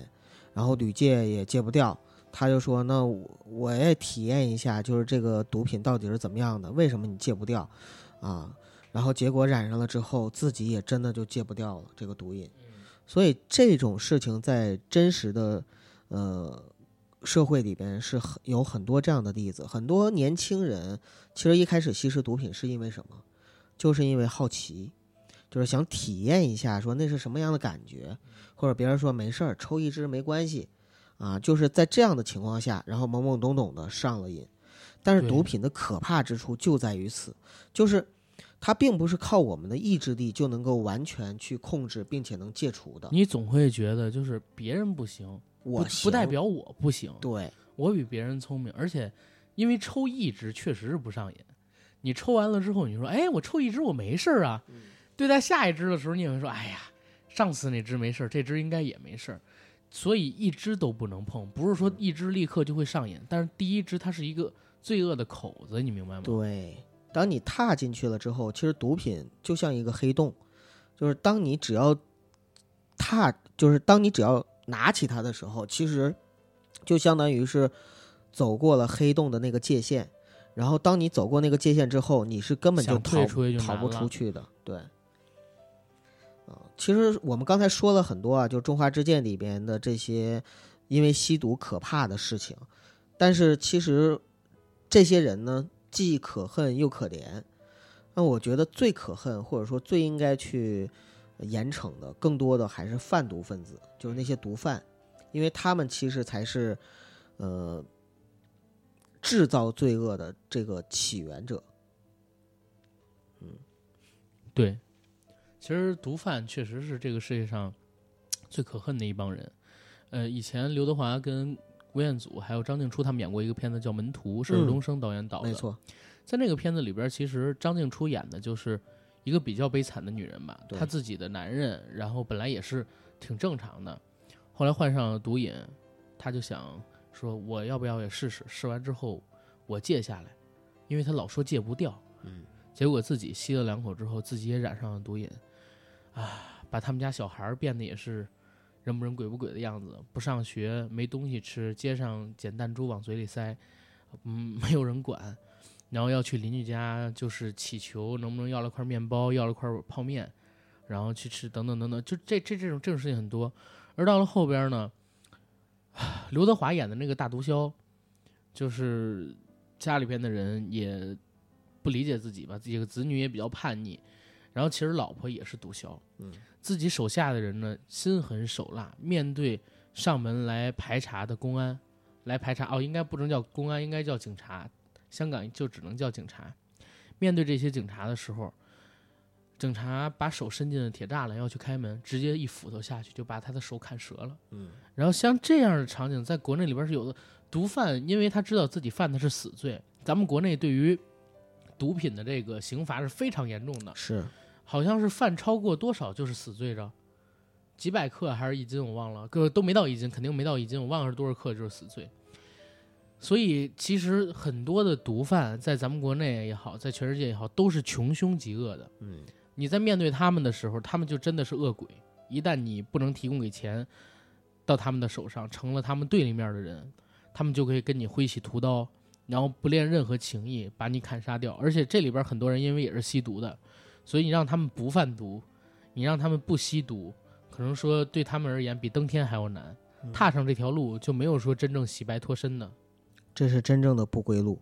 然后屡戒也戒不掉，他就说：“那我我也体验一下，就是这个毒品到底是怎么样的？为什么你戒不掉？啊？”然后结果染上了之后，自己也真的就戒不掉了这个毒瘾。所以这种事情在真实的呃社会里边是很有很多这样的例子。很多年轻人其实一开始吸食毒品是因为什么？就是因为好奇，就是想体验一下，说那是什么样的感觉，或者别人说没事儿，抽一支没关系，啊，就是在这样的情况下，然后懵懵懂懂的上了瘾。但是毒品的可怕之处就在于此，就是它并不是靠我们的意志力就能够完全去控制，并且能戒除的。你总会觉得就是别人不行，我不不代表我不行，对我比别人聪明，而且因为抽一支确实是不上瘾。你抽完了之后，你说，哎，我抽一支我没事儿啊。对待下一只的时候，你也会说，哎呀，上次那只没事儿，这只应该也没事儿。所以一只都不能碰，不是说一只立刻就会上瘾，但是第一只它是一个罪恶的口子，你明白吗？对，当你踏进去了之后，其实毒品就像一个黑洞，就是当你只要踏，就是当你只要拿起它的时候，其实就相当于是走过了黑洞的那个界限。然后，当你走过那个界限之后，你是根本就逃不出去的。对，啊，其实我们刚才说了很多啊，就《中华之剑》里边的这些因为吸毒可怕的事情，但是其实这些人呢，既可恨又可怜。那我觉得最可恨，或者说最应该去严惩的，更多的还是贩毒分子，就是那些毒贩，因为他们其实才是呃制造罪恶的这个起源者。嗯对，其实毒贩确实是这个世界上最可恨的一帮人。呃，以前刘德华跟吴彦祖还有张静初他们演过一个片子叫《门徒》，是尔冬升导演导的。没错，在那个片子里边，其实张静初演的就是一个比较悲惨的女人吧。她自己的男人，然后本来也是挺正常的，后来患上了毒瘾，她就想说我要不要也试试？试完之后我戒下来，因为她老说戒不掉。嗯，结果自己吸了两口之后，自己也染上了毒瘾，啊，把他们家小孩变得也是人不人鬼不鬼的样子，不上学，没东西吃，街上捡弹珠往嘴里塞，嗯，没有人管，然后要去邻居家就是祈求能不能要了块面包，要了块泡面，然后去吃等等等等，就这这这种这种事情很多，而到了后边呢，刘德华演的那个大毒枭，就是家里边的人也不理解自己吧，这个子女也比较叛逆，然后其实老婆也是毒枭，嗯，自己手下的人呢心狠手辣，面对上门来排查的公安，来排查哦，应该不能叫公安，应该叫警察，香港就只能叫警察。面对这些警察的时候，警察把手伸进了铁栅栏要去开门，直接一斧头下去就把他的手砍折了。嗯，然后像这样的场景，在国内里边是有的。毒贩因为他知道自己犯的是死罪，咱们国内对于毒品的这个刑罚是非常严重的，是好像是犯超过多少就是死罪着，几百克还是一斤我忘了，个都没到一斤，肯定没到一斤，我忘了是多少克就是死罪。所以其实很多的毒贩在咱们国内也好，在全世界也好，都是穷凶极恶的。嗯，你在面对他们的时候，他们就真的是恶鬼。一旦你不能提供给钱到他们的手上，成了他们对立面的人，他们就可以跟你挥起屠刀，然后不恋任何情谊，把你砍杀掉。而且这里边很多人因为也是吸毒的，所以你让他们不贩毒，你让他们不吸毒，可能说对他们而言比登天还要难。踏上这条路就没有说真正洗白脱身的。这是真正的不归路。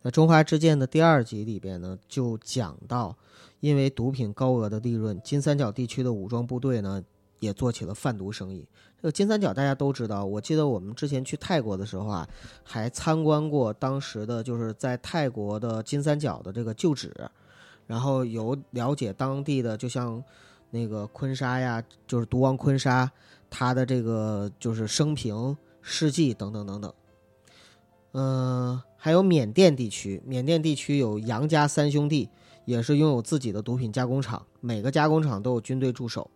那《中华之剑》的第二集里边呢，就讲到，因为毒品高额的利润，金三角地区的武装部队呢也做起了贩毒生意。这个金三角大家都知道，我记得我们之前去泰国的时候啊，还参观过当时的就是在泰国的金三角的这个旧址，然后有了解当地的，就像那个坤沙呀，就是毒王坤沙，他的这个就是生平事迹等等等等。嗯、还有缅甸地区，缅甸地区有杨家三兄弟，也是拥有自己的毒品加工厂，每个加工厂都有军队驻守。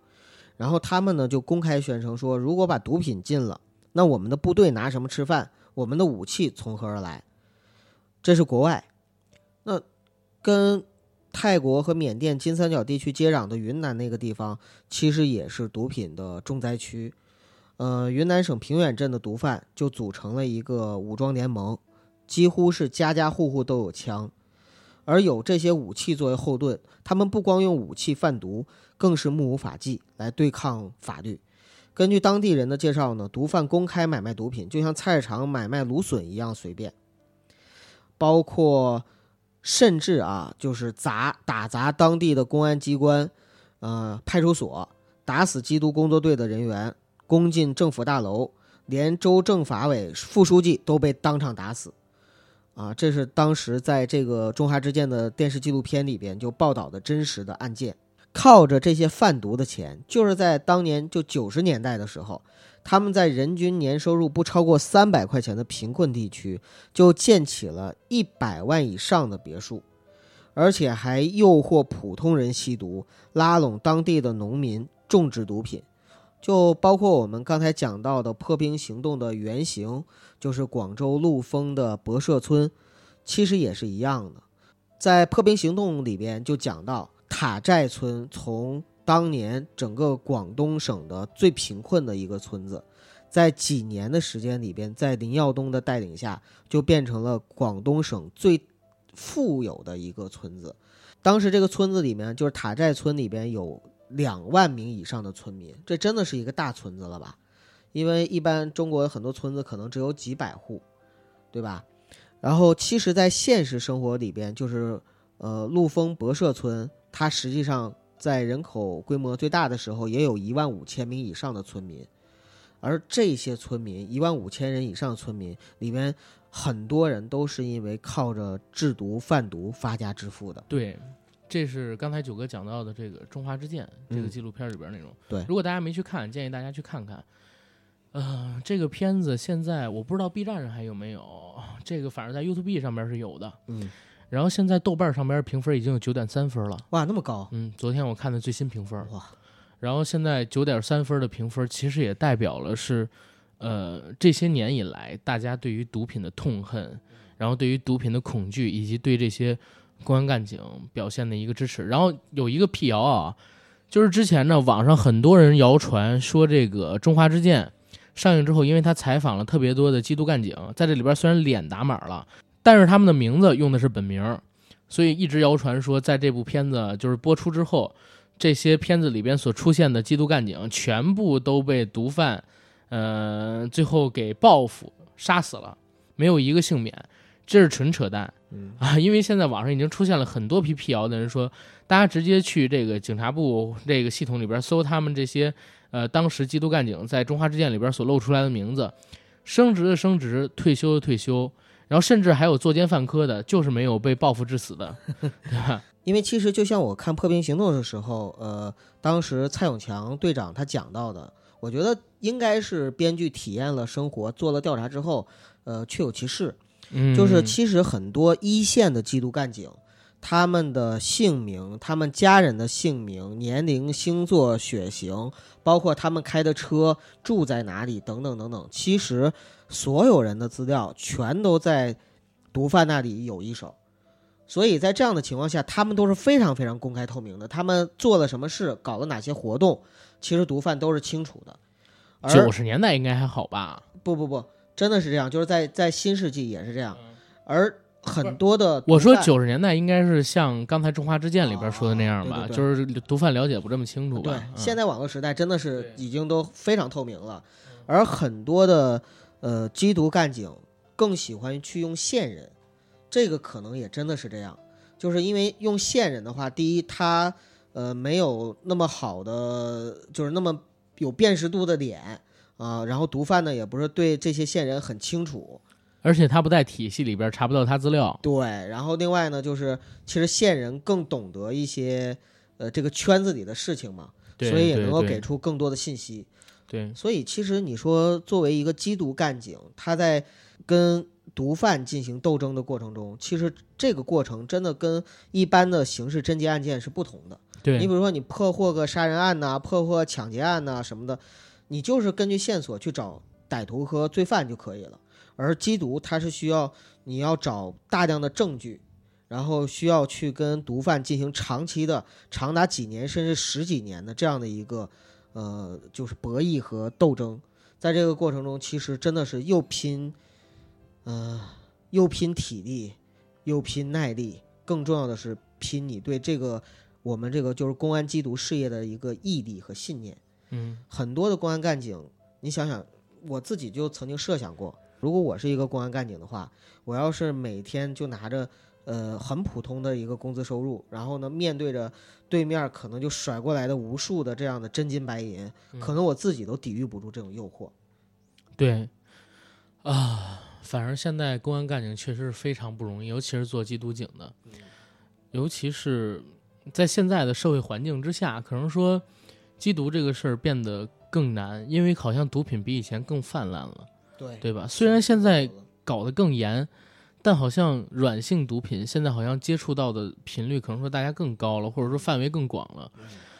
然后他们呢就公开宣称说，如果把毒品禁了，那我们的部队拿什么吃饭？我们的武器从何而来？这是国外。那跟泰国和缅甸金三角地区接壤的云南那个地方，其实也是毒品的重灾区。呃，云南省平远镇的毒贩就组成了一个武装联盟，几乎是家家户户都有枪，而有这些武器作为后盾，他们不光用武器贩毒，更是目无法纪来对抗法律。根据当地人的介绍呢，毒贩公开买卖毒品，就像菜市场买卖芦笋一样随便，包括甚至啊，就是砸打砸当地的公安机关、呃派出所，打死缉毒工作队的人员。攻进政府大楼，连州政法委副书记都被当场打死，啊，这是当时在这个中华之剑的电视纪录片里边就报道的真实的案件。靠着这些贩毒的钱，就是在当年就九十年代的时候，他们在人均年收入不超过三百块钱的贫困地区，就建起了一百万以上的别墅，而且还诱惑普通人吸毒，拉拢当地的农民种植毒品。就包括我们刚才讲到的破冰行动的原型，就是广州陆丰的博社村，其实也是一样的。在破冰行动里边就讲到塔寨村，从当年整个广东省的最贫困的一个村子，在几年的时间里边，在林耀东的带领下，就变成了广东省最富有的一个村子。当时这个村子里面，就是塔寨村里边有。两万名以上的村民，这真的是一个大村子了吧？因为一般中国很多村子可能只有几百户，对吧？然后其实，在现实生活里边，就是呃，陆丰博社村，它实际上在人口规模最大的时候，也有一万五千名以上的村民。而这些村民，一万五千人以上的村民里面，很多人都是因为靠着制毒贩毒发家致富的。对。这是刚才九哥讲到的这个《中华之剑》这个纪录片里边内容。对，如果大家没去看，建议大家去看看。呃，这个片子现在我不知道 B 站上还有没有，这个反正在 YouTube 上面是有的。嗯。然后现在豆瓣上边评分已经有九点三分了。哇，那么高！嗯，昨天我看的最新评分。哇。然后现在九点三分的评分，其实也代表了是，呃，这些年以来大家对于毒品的痛恨，然后对于毒品的恐惧，以及对这些。公安干警表现的一个支持，然后有一个辟谣啊，就是之前呢，网上很多人谣传说这个《中华之剑》上映之后，因为他采访了特别多的缉毒干警，在这里边虽然脸打码了，但是他们的名字用的是本名，所以一直谣传说，在这部片子就是播出之后，这些片子里边所出现的缉毒干警全部都被毒贩，呃，最后给报复杀死了，没有一个幸免，这是纯扯淡。嗯啊，因为现在网上已经出现了很多批辟谣的人说，大家直接去这个警察部这个系统里边搜他们这些呃当时缉毒干警在中华之剑里边所露出来的名字，升职的升职，退休的退休，然后甚至还有作奸犯科的，就是没有被报复致死的，(laughs) 对吧？(laughs) 因为其实就像我看《破冰行动》的时候，呃，当时蔡永强队长他讲到的，我觉得应该是编剧体验了生活，做了调查之后，呃，确有其事。就是其实很多一线的缉毒干警，他们的姓名、他们家人的姓名、年龄、星座、血型，包括他们开的车、住在哪里等等等等，其实所有人的资料全都在毒贩那里有一手。所以在这样的情况下，他们都是非常非常公开透明的。他们做了什么事，搞了哪些活动，其实毒贩都是清楚的。九十年代应该还好吧？不不不。真的是这样，就是在在新世纪也是这样，而很多的我说九十年代应该是像刚才《中华之剑》里边说的那样吧，就是毒贩了解不这么清楚吧？对，现在网络时代真的是已经都非常透明了，而很多的呃缉毒干警更喜欢去用线人，这个可能也真的是这样，就是因为用线人的话，第一他呃没有那么好的，就是那么有辨识度的脸。啊，然后毒贩呢也不是对这些线人很清楚，而且他不在体系里边查不到他资料。对，然后另外呢，就是其实线人更懂得一些呃这个圈子里的事情嘛，所以也能够给出更多的信息。对，所以其实你说作为一个缉毒干警，他在跟毒贩进行斗争的过程中，其实这个过程真的跟一般的刑事侦缉案件是不同的。对你比如说你破获个杀人案呐，破获抢劫案呐什么的。你就是根据线索去找歹徒和罪犯就可以了，而缉毒它是需要你要找大量的证据，然后需要去跟毒贩进行长期的、长达几年甚至十几年的这样的一个呃，就是博弈和斗争。在这个过程中，其实真的是又拼，呃，又拼体力，又拼耐力，更重要的是拼你对这个我们这个就是公安缉毒事业的一个毅力和信念。嗯很多的公安干警，你想想，我自己就曾经设想过，如果我是一个公安干警的话，我要是每天就拿着呃很普通的一个工资收入，然后呢面对着对面可能就甩过来的无数的这样的真金白银，可能我自己都抵御不住这种诱惑。对，啊，反正现在公安干警确实是非常不容易，尤其是做缉毒警的，尤其是在现在的社会环境之下，可能说缉毒这个事儿变得更难，因为好像毒品比以前更泛滥了，对对吧？虽然现在搞得更严，但好像软性毒品现在好像接触到的频率可能说大家更高了，或者说范围更广了。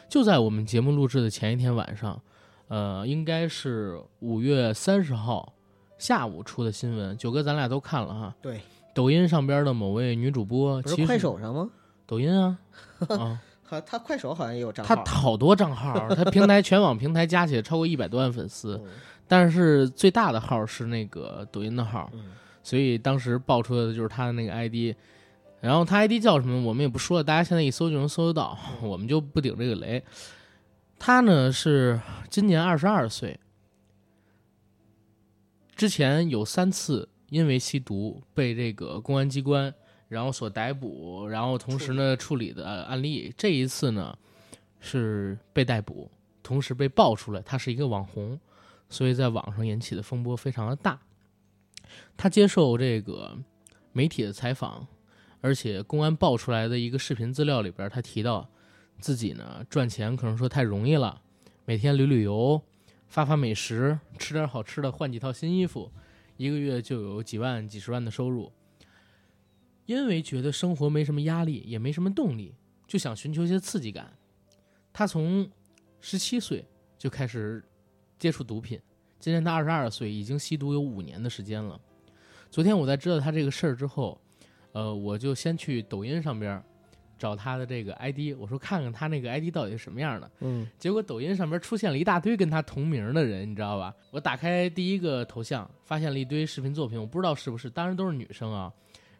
就在我们节目录制的前一天晚上，呃，应该是五月三十号下午出的新闻，九哥咱俩都看了哈。对，抖音上边的某位女主播，其实不是快手上吗？抖音啊，(laughs) 啊，好，他快手好像也有账他号。好多账号，他平台全网平台加起来超过一百多万粉丝，嗯但是最大的号是那个抖音的号，嗯所以当时爆出来的就是他的那个 ID，然后他 ID 叫什么我们也不说了，大家现在一搜就能搜得到，我们就不顶这个雷。他呢是今年二十二岁，之前有三次因为吸毒被这个公安机关然后所逮捕，然后同时呢处理的案例。这一次呢是被逮捕，同时被爆出来他是一个网红，所以在网上引起的风波非常的大。他接受这个媒体的采访，而且公安爆出来的一个视频资料里边，他提到自己呢赚钱可能说太容易了，每天旅旅游，发发美食，吃点好吃的，换几套新衣服，一个月就有几万、几十万的收入。因为觉得生活没什么压力，也没什么动力，就想寻求一些刺激感。他从十七岁就开始接触毒品，今年他二十二岁，已经吸毒有五年的时间了。昨天我在知道他这个事儿之后，呃，我就先去抖音上边找他的这个 ID，我说看看他那个 ID 到底是什么样的。嗯结果抖音上边出现了一大堆跟他同名的人，你知道吧？我打开第一个头像，发现了一堆视频作品，我不知道是不是，当然都是女生啊。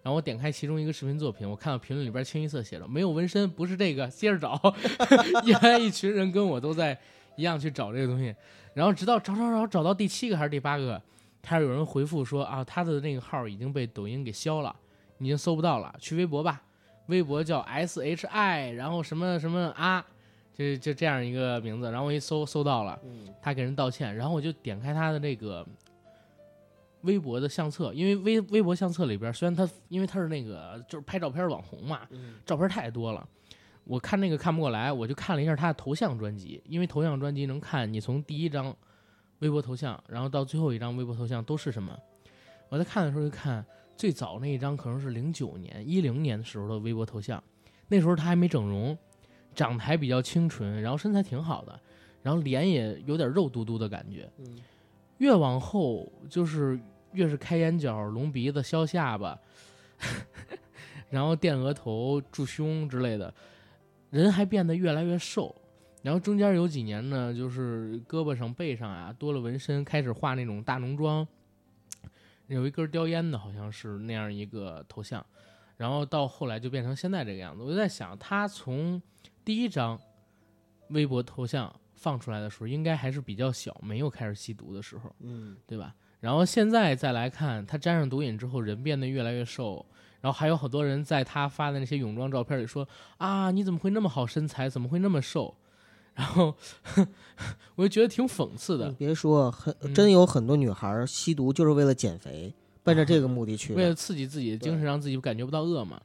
然后我点开其中一个视频作品，我看到评论里边清一色写着“没有纹身，不是这个”，接着找，(laughs) 原来一群人跟我都在一样去找这个东西，然后直到找找找找到第七个还是第八个，开始有人回复说啊，他的那个号已经被抖音给消了，已经搜不到了，去微博吧，微博叫 S H I，然后什么什么啊，就就这样一个名字，然后我一搜搜到了，嗯他给人道歉，然后我就点开他的那个微博的相册，因为微微博相册里边，虽然他因为他是那个就是拍照片网红嘛，嗯照片太多了，我看那个看不过来，我就看了一下他的头像专辑，因为头像专辑能看你从第一张微博头像，然后到最后一张微博头像都是什么。我在看的时候就看最早那一张可能是零九年、一零年的时候的微博头像，那时候他还没整容，长得还比较清纯，然后身材挺好的，然后脸也有点肉嘟嘟的感觉。嗯越往后就是越是开眼角、隆鼻子、削下巴，(laughs) 然后垫额头、驻胸之类的，人还变得越来越瘦。然后中间有几年呢，就是胳膊上、背上啊多了纹身，开始画那种大浓妆，有一根叼烟的，好像是那样一个头像。然后到后来就变成现在这个样子。我就在想，他从第一张微博头像放出来的时候，应该还是比较小，没有开始吸毒的时候。嗯对吧？然后现在再来看，他沾上毒瘾之后，人变得越来越瘦，然后还有好多人在他发的那些泳装照片里说啊，你怎么会那么好身材，怎么会那么瘦？(laughs) 然后我就觉得挺讽刺的你，别说，很嗯真有很多女孩吸毒就是为了减肥，奔着这个目的去的。为了刺激自己的精神，让自己感觉不到饿嘛。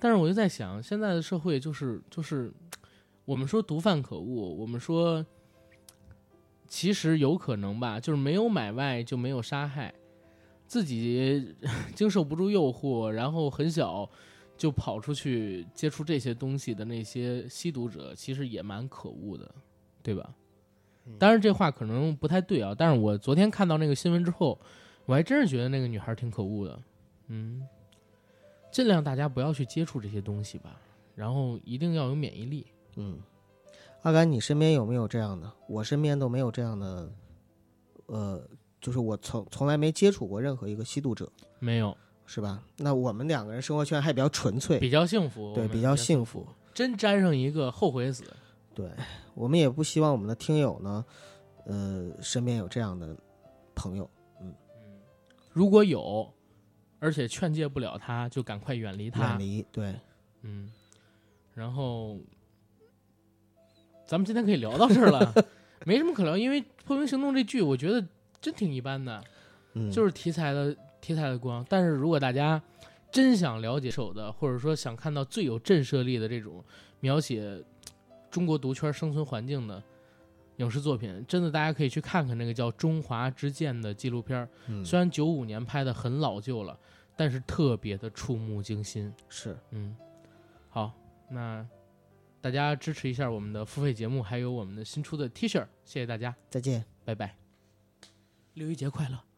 但是我就在想，现在的社会就是就是，我们说毒贩可恶，我们说其实有可能吧，就是没有买卖就没有杀害，自己 (laughs) 经受不住诱惑，然后很小就跑出去接触这些东西的那些吸毒者，其实也蛮可恶的，对吧？当然这话可能不太对啊，但是我昨天看到那个新闻之后，我还真是觉得那个女孩挺可恶的。嗯，尽量大家不要去接触这些东西吧，然后一定要有免疫力。嗯，阿甘，你身边有没有这样的？我身边都没有这样的，呃，就是我从从来没接触过任何一个吸毒者，没有，是吧？那我们两个人生活圈还比较纯粹，比较幸福，对，比较幸幸福。真沾上一个后悔死。对我们也不希望我们的听友呢，呃，身边有这样的朋友。嗯如果有，而且劝诫不了他，就赶快远离他远。离，对，嗯，然后咱们今天可以聊到这儿了，(laughs) 没什么可聊，因为《破冰行动》这剧我觉得真挺一般的，嗯，就是题材的题材的光。但是如果大家真想了解手的，或者说想看到最有震慑力的这种描写中国毒圈生存环境的影视作品，真的大家可以去看看那个叫《中华之剑》的纪录片。嗯虽然九五年拍的很老旧了，但是特别的触目惊心。是嗯，好，那大家支持一下我们的付费节目，还有我们的新出的 T 恤，谢谢大家，再见。拜拜，六一节快乐。